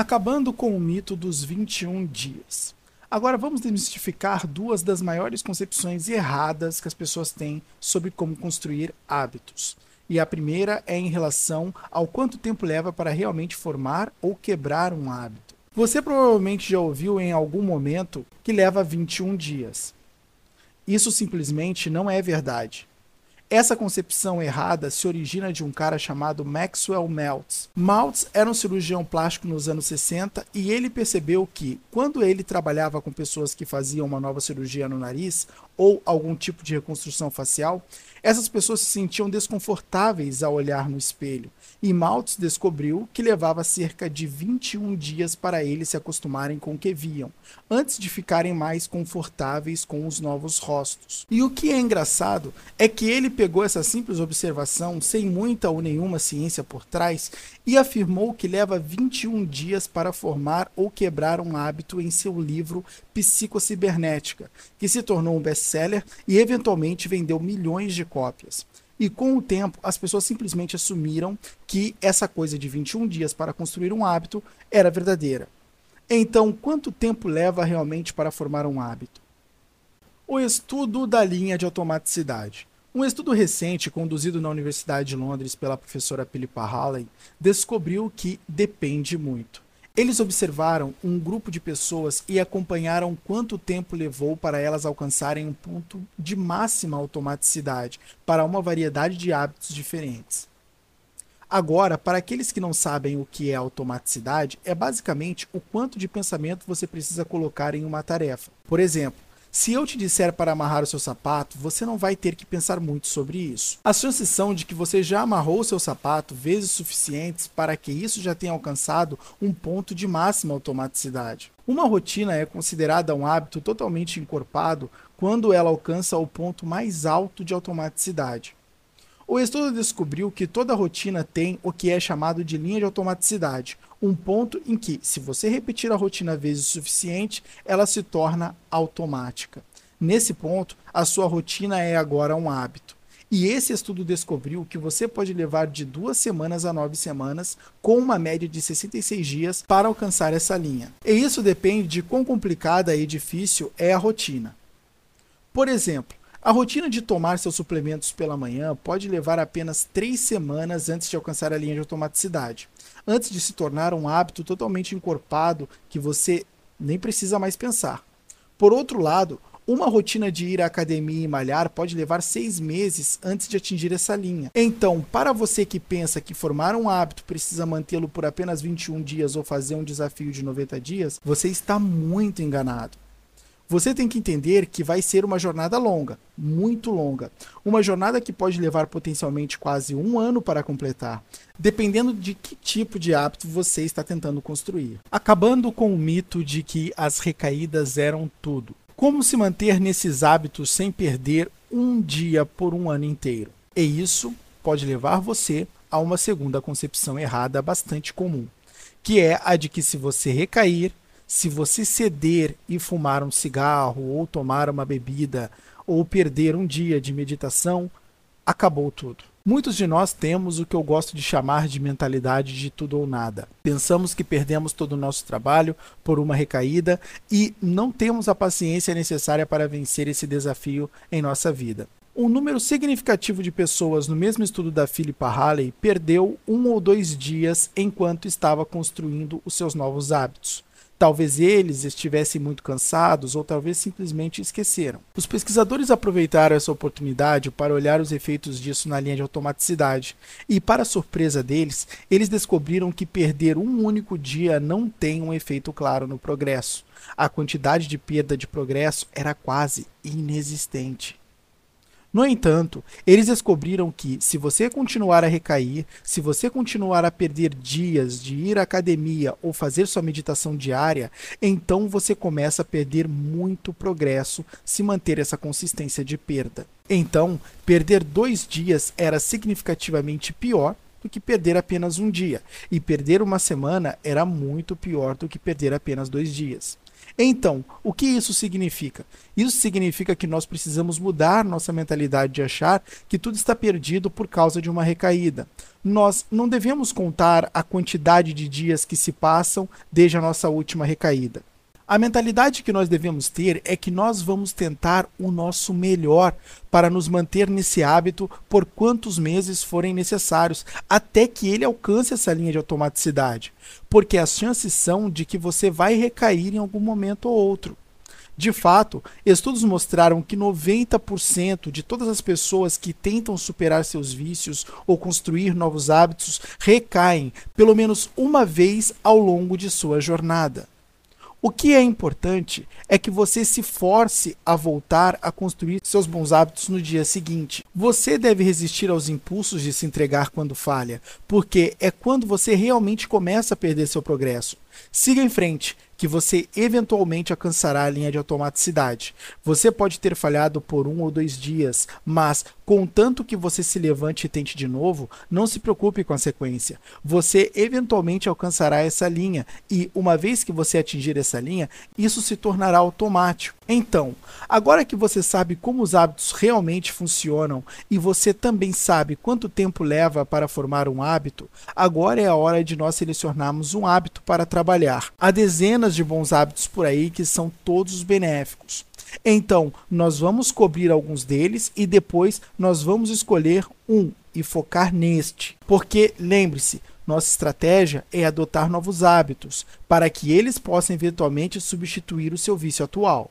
Acabando com o mito dos 21 dias. Agora vamos desmistificar duas das maiores concepções erradas que as pessoas têm sobre como construir hábitos. E a primeira é em relação ao quanto tempo leva para realmente formar ou quebrar um hábito. Você provavelmente já ouviu em algum momento que leva 21 dias. Isso simplesmente não é verdade. Essa concepção errada se origina de um cara chamado Maxwell Maltz. Maltz era um cirurgião plástico nos anos 60 e ele percebeu que, quando ele trabalhava com pessoas que faziam uma nova cirurgia no nariz ou algum tipo de reconstrução facial, essas pessoas se sentiam desconfortáveis ao olhar no espelho, e Maltz descobriu que levava cerca de 21 dias para eles se acostumarem com o que viam, antes de ficarem mais confortáveis com os novos rostos. E o que é engraçado é que ele pegou essa simples observação, sem muita ou nenhuma ciência por trás, e afirmou que leva 21 dias para formar ou quebrar um hábito em seu livro Psicocibernética, que se tornou um best-seller e eventualmente vendeu milhões de cópias. E com o tempo, as pessoas simplesmente assumiram que essa coisa de 21 dias para construir um hábito era verdadeira. Então, quanto tempo leva realmente para formar um hábito? O estudo da linha de automaticidade. Um estudo recente, conduzido na Universidade de Londres pela professora Philippa Halley, descobriu que depende muito. Eles observaram um grupo de pessoas e acompanharam quanto tempo levou para elas alcançarem um ponto de máxima automaticidade para uma variedade de hábitos diferentes. Agora, para aqueles que não sabem o que é automaticidade, é basicamente o quanto de pensamento você precisa colocar em uma tarefa. Por exemplo, se eu te disser para amarrar o seu sapato, você não vai ter que pensar muito sobre isso. As chances são de que você já amarrou o seu sapato vezes suficientes para que isso já tenha alcançado um ponto de máxima automaticidade. Uma rotina é considerada um hábito totalmente encorpado quando ela alcança o ponto mais alto de automaticidade. O estudo descobriu que toda rotina tem o que é chamado de linha de automaticidade, um ponto em que, se você repetir a rotina vezes o suficiente, ela se torna automática. Nesse ponto, a sua rotina é agora um hábito. E esse estudo descobriu que você pode levar de duas semanas a nove semanas, com uma média de 66 dias, para alcançar essa linha. E isso depende de quão complicada e difícil é a rotina. Por exemplo, a rotina de tomar seus suplementos pela manhã pode levar apenas três semanas antes de alcançar a linha de automaticidade, antes de se tornar um hábito totalmente encorpado que você nem precisa mais pensar. Por outro lado, uma rotina de ir à academia e malhar pode levar seis meses antes de atingir essa linha. Então, para você que pensa que formar um hábito precisa mantê-lo por apenas 21 dias ou fazer um desafio de 90 dias, você está muito enganado. Você tem que entender que vai ser uma jornada longa, muito longa. Uma jornada que pode levar potencialmente quase um ano para completar, dependendo de que tipo de hábito você está tentando construir. Acabando com o mito de que as recaídas eram tudo. Como se manter nesses hábitos sem perder um dia por um ano inteiro? E isso pode levar você a uma segunda concepção errada bastante comum, que é a de que se você recair, se você ceder e fumar um cigarro, ou tomar uma bebida, ou perder um dia de meditação, acabou tudo. Muitos de nós temos o que eu gosto de chamar de mentalidade de tudo ou nada. Pensamos que perdemos todo o nosso trabalho por uma recaída e não temos a paciência necessária para vencer esse desafio em nossa vida. Um número significativo de pessoas no mesmo estudo da Philippa Halley perdeu um ou dois dias enquanto estava construindo os seus novos hábitos. Talvez eles estivessem muito cansados ou talvez simplesmente esqueceram. Os pesquisadores aproveitaram essa oportunidade para olhar os efeitos disso na linha de automaticidade, e, para surpresa deles, eles descobriram que perder um único dia não tem um efeito claro no progresso. A quantidade de perda de progresso era quase inexistente. No entanto, eles descobriram que, se você continuar a recair, se você continuar a perder dias de ir à academia ou fazer sua meditação diária, então você começa a perder muito progresso se manter essa consistência de perda. Então, perder dois dias era significativamente pior do que perder apenas um dia, e perder uma semana era muito pior do que perder apenas dois dias. Então, o que isso significa? Isso significa que nós precisamos mudar nossa mentalidade de achar que tudo está perdido por causa de uma recaída. Nós não devemos contar a quantidade de dias que se passam desde a nossa última recaída. A mentalidade que nós devemos ter é que nós vamos tentar o nosso melhor para nos manter nesse hábito por quantos meses forem necessários, até que ele alcance essa linha de automaticidade. Porque as chances são de que você vai recair em algum momento ou outro. De fato, estudos mostraram que 90% de todas as pessoas que tentam superar seus vícios ou construir novos hábitos recaem pelo menos uma vez ao longo de sua jornada. O que é importante é que você se force a voltar a construir seus bons hábitos no dia seguinte. Você deve resistir aos impulsos de se entregar quando falha, porque é quando você realmente começa a perder seu progresso. Siga em frente que você eventualmente alcançará a linha de automaticidade. Você pode ter falhado por um ou dois dias, mas contanto que você se levante e tente de novo, não se preocupe com a sequência. Você eventualmente alcançará essa linha e, uma vez que você atingir essa linha, isso se tornará automático. Então, agora que você sabe como os hábitos realmente funcionam e você também sabe quanto tempo leva para formar um hábito, agora é a hora de nós selecionarmos um hábito para trabalhar. Há dezenas de bons hábitos por aí que são todos benéficos. Então, nós vamos cobrir alguns deles e depois nós vamos escolher um e focar neste. Porque, lembre-se, nossa estratégia é adotar novos hábitos para que eles possam eventualmente substituir o seu vício atual.